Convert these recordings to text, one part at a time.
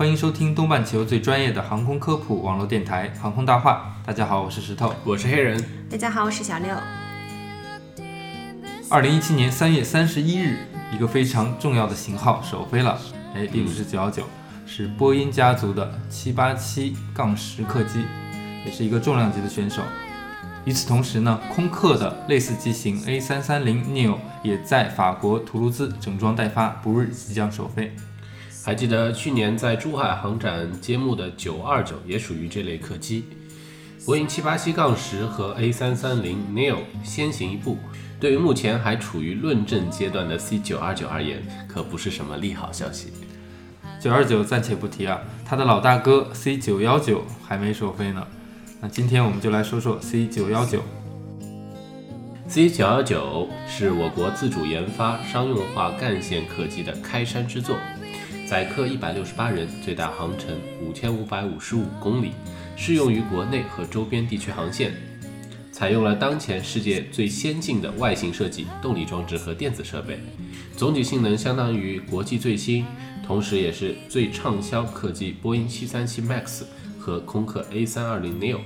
欢迎收听东半球最专业的航空科普网络电台《航空大话》。大家好，我是石头。我是黑人，大家好，我是小六。二零一七年三月三十一日，一个非常重要的型号首飞了。哎，并不是九幺九，是波音家族的七八七杠十客机，也是一个重量级的选手。与此同时呢，空客的类似机型 A 三三零 neo 也在法国图卢兹整装待发，不日即将首飞。还记得去年在珠海航展揭幕的九二九也属于这类客机。波音七八七杠十和 A 三三零 neo 先行一步，对于目前还处于论证阶段的 C 九二九而言，可不是什么利好消息。九二九暂且不提啊，它的老大哥 C 九幺九还没首飞呢。那今天我们就来说说 C 九幺九。C 九幺九是我国自主研发商用化干线客机的开山之作，载客一百六十八人，最大航程五千五百五十五公里，适用于国内和周边地区航线。采用了当前世界最先进的外形设计、动力装置和电子设备，总体性能相当于国际最新，同时也是最畅销客机波音737 MAX 和空客 A320 neo。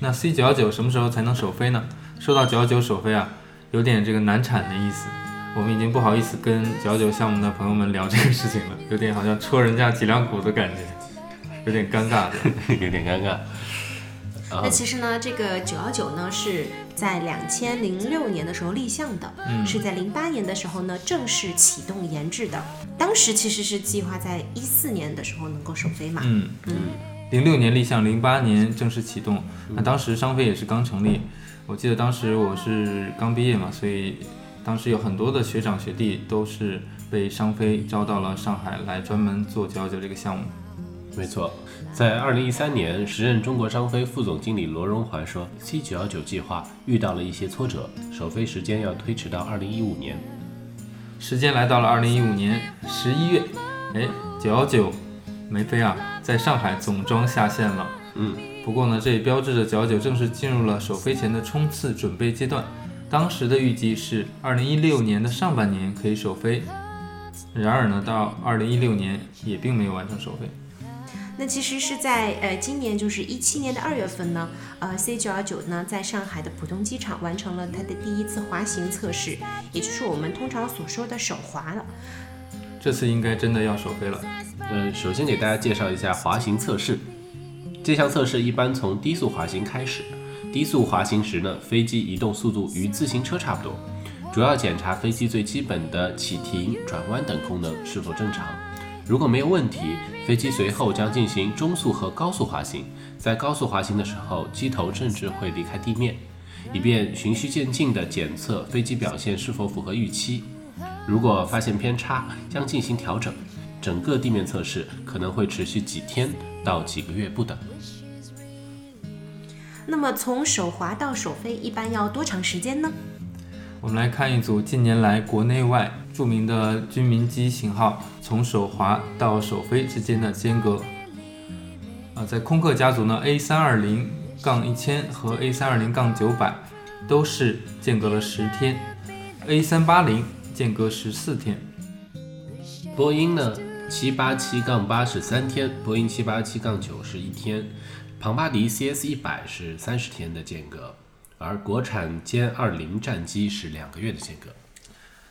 那 C 九幺九什么时候才能首飞呢？说到九幺九首飞啊，有点这个难产的意思。我们已经不好意思跟九幺九项目的朋友们聊这个事情了，有点好像戳人家脊梁骨的感觉，有点尴尬的。有点尴尬。啊那其实呢，这个九幺九呢是在两千零六年的时候立项的，嗯是在零八年的时候呢正式启动研制的。当时其实是计划在一四年的时候能够首飞嘛。嗯嗯，零六年立项，零八年正式启动。那当时商飞也是刚成立，我记得当时我是刚毕业嘛，所以当时有很多的学长学弟都是被商飞招到了上海来专门做九幺九这个项目。没错，在二零一三年，时任中国商飞副总经理罗荣桓说，C 九幺九计划遇到了一些挫折，首飞时间要推迟到二零一五年。时间来到了二零一五年十一月，哎，九幺九没飞啊，在上海总装下线了。嗯，不过呢，这也标志着九幺九正式进入了首飞前的冲刺准备阶段。当时的预计是二零一六年的上半年可以首飞，然而呢，到二零一六年也并没有完成首飞。那其实是在呃今年就是一七年的二月份呢，呃 C 九幺九呢在上海的浦东机场完成了它的第一次滑行测试，也就是我们通常所说的首滑了。这次应该真的要首飞了。嗯，首先给大家介绍一下滑行测试。这项测试一般从低速滑行开始，低速滑行时呢，飞机移动速度与自行车差不多，主要检查飞机最基本的启停、转弯等功能是否正常。如果没有问题，飞机随后将进行中速和高速滑行。在高速滑行的时候，机头甚至会离开地面，以便循序渐进地检测飞机表现是否符合预期。如果发现偏差，将进行调整。整个地面测试可能会持续几天到几个月不等。那么从手滑到首飞一般要多长时间呢？我们来看一组近年来国内外著名的军民机型号从手滑到首飞之间的间隔。啊，在空客家族呢，A 三二零杠一千和 A 三二零杠九百都是间隔了十天，A 三八零间隔十四天。波音呢，七八七杠八是三天，波音七八七杠九是一天，庞巴迪 CS 一百是三十天的间隔，而国产歼二零战机是两个月的间隔。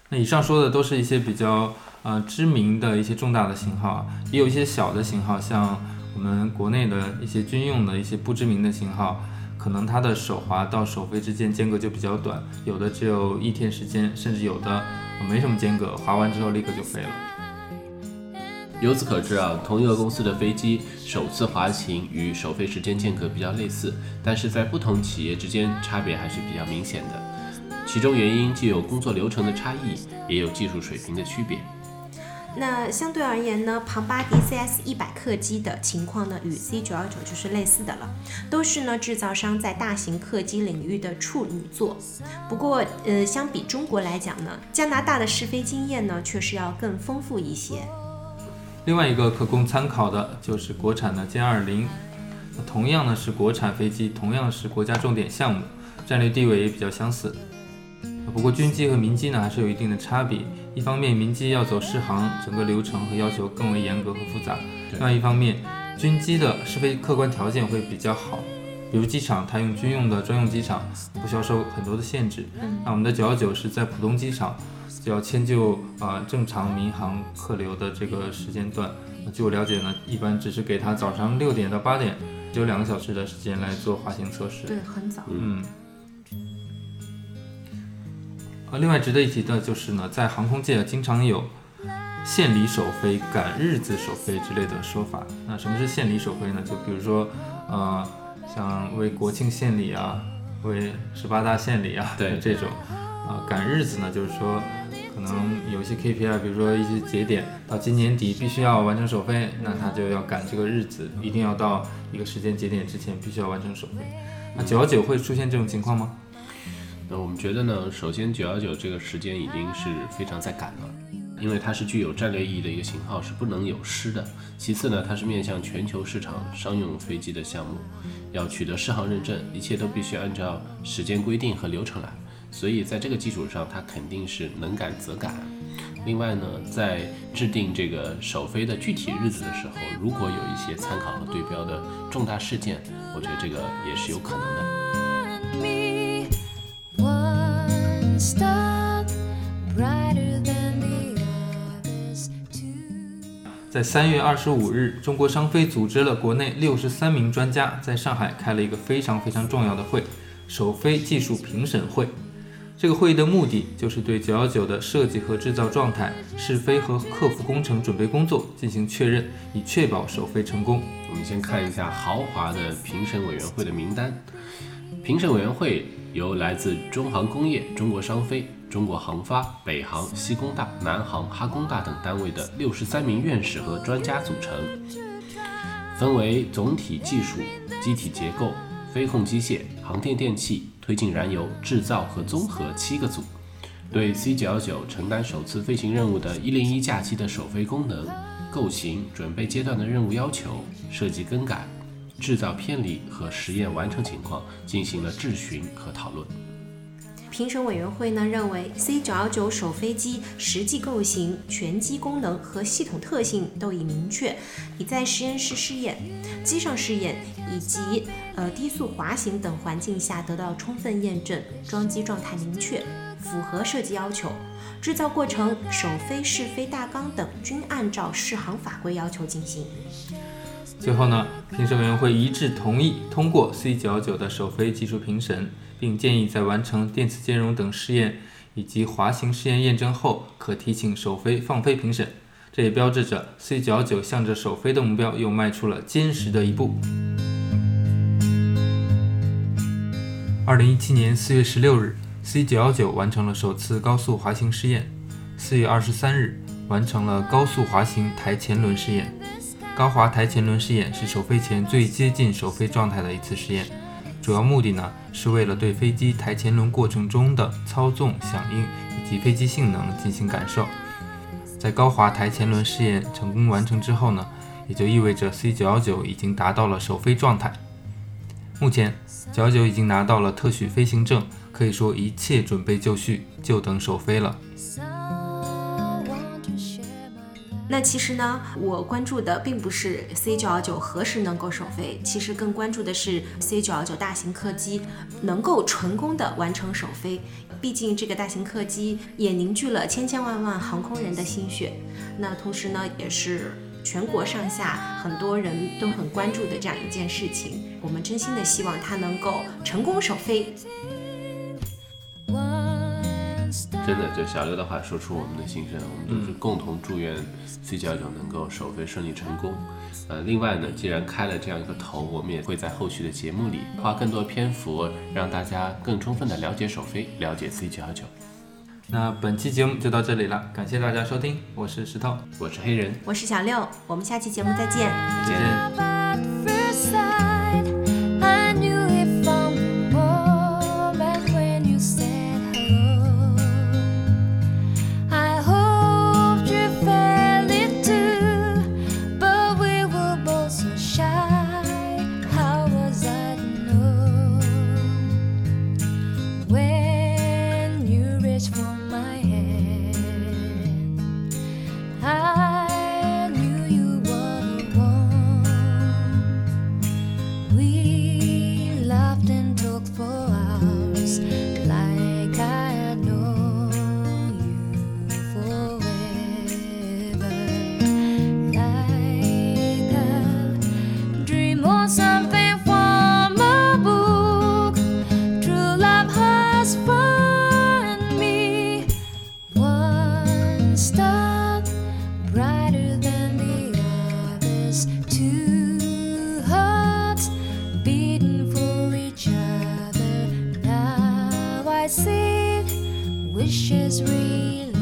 那以上说的都是一些比较呃知名的一些重大的型号，也有一些小的型号，像我们国内的一些军用的一些不知名的型号，可能它的手滑到首飞之间间隔就比较短，有的只有一天时间，甚至有的没什么间隔，滑完之后立刻就飞了。由此可知啊，同一个公司的飞机首次滑行与首飞时间间隔比较类似，但是在不同企业之间差别还是比较明显的。其中原因既有工作流程的差异，也有技术水平的区别。那相对而言呢，庞巴迪 CS 一百客机的情况呢，与 C 九幺九就是类似的了，都是呢制造商在大型客机领域的处女作。不过，呃，相比中国来讲呢，加拿大的试飞经验呢，确实要更丰富一些。另外一个可供参考的就是国产的歼二零，同样呢是国产飞机，同样是国家重点项目，战略地位也比较相似。不过军机和民机呢还是有一定的差别。一方面，民机要走试航，整个流程和要求更为严格和复杂；另外一方面，军机的试飞客观条件会比较好，比如机场它用军用的专用机场，不需要受很多的限制。那我们的九幺九是在浦东机场，就要迁就啊正常民航客流的这个时间段。那据我了解呢，一般只是给他早上六点到八点，只有两个小时的时间来做滑行测试。对，很早。嗯。呃，另外值得一提的就是呢，在航空界经常有献礼首飞、赶日子首飞之类的说法。那什么是献礼首飞呢？就比如说，呃，像为国庆献礼啊，为十八大献礼啊，对这种。啊，赶日子呢，就是说可能有些 KPI，比如说一些节点，到今年底必须要完成首飞，那他就要赶这个日子，一定要到一个时间节点之前必须要完成首飞。那九幺九会出现这种情况吗？那我们觉得呢，首先九幺九这个时间已经是非常在赶了，因为它是具有战略意义的一个型号，是不能有失的。其次呢，它是面向全球市场商用飞机的项目，要取得适航认证，一切都必须按照时间规定和流程来。所以在这个基础上，它肯定是能赶则赶。另外呢，在制定这个首飞的具体日子的时候，如果有一些参考和对标的重大事件，我觉得这个也是有可能的。在三月二十五日，中国商飞组织了国内六十三名专家在上海开了一个非常非常重要的会——首飞技术评审会。这个会议的目的就是对九幺九的设计和制造状态、试飞和客服工程准备工作进行确认，以确保首飞成功。我们先看一下豪华的评审委员会的名单。评审委员会由来自中航工业、中国商飞、中国航发、北航、西工大、南航、哈工大等单位的六十三名院士和专家组成，分为总体技术、机体结构、飞控机械、航天电器、推进燃油、制造和综合七个组，对 C 九幺九承担首次飞行任务的一零一架机的首飞功能、构型、准备阶段的任务要求、设计更改。制造偏离和实验完成情况进行了质询和讨论。评审委员会呢认为，C 九幺九首飞机实际构型、全机功能和系统特性都已明确，已在实验室试验、机上试验以及呃低速滑行等环境下得到充分验证，装机状态明确，符合设计要求，制造过程、首飞试飞大纲等均按照适航法规要求进行。最后呢，评审委员会一致同意通过 C 九幺九的首飞技术评审，并建议在完成电磁兼容等试验以及滑行试验验证后，可提请首飞放飞评审。这也标志着 C 九幺九向着首飞的目标又迈出了坚实的一步。二零一七年四月十六日，C 九幺九完成了首次高速滑行试验。四月二十三日，完成了高速滑行台前轮试验。高滑台前轮试验是首飞前最接近首飞状态的一次试验，主要目的呢是为了对飞机台前轮过程中的操纵、响应以及飞机性能进行感受。在高滑台前轮试验成功完成之后呢，也就意味着 C 九幺九已经达到了首飞状态。目前，九幺九已经拿到了特许飞行证，可以说一切准备就绪，就等首飞了。那其实呢，我关注的并不是 C 九幺九何时能够首飞，其实更关注的是 C 九幺九大型客机能够成功的完成首飞。毕竟这个大型客机也凝聚了千千万万航空人的心血，那同时呢，也是全国上下很多人都很关注的这样一件事情。我们真心的希望它能够成功首飞。真的，就小六的话说出我们的心声，我们都是共同祝愿 C 九幺九能够首飞顺利成功。呃，另外呢，既然开了这样一个头，我们也会在后续的节目里花更多篇幅，让大家更充分的了解首飞，了解 C 九幺九。那本期节目就到这里了，感谢大家收听，我是石头，我是黑人，我是小六，我们下期节目再见。再见。this is real.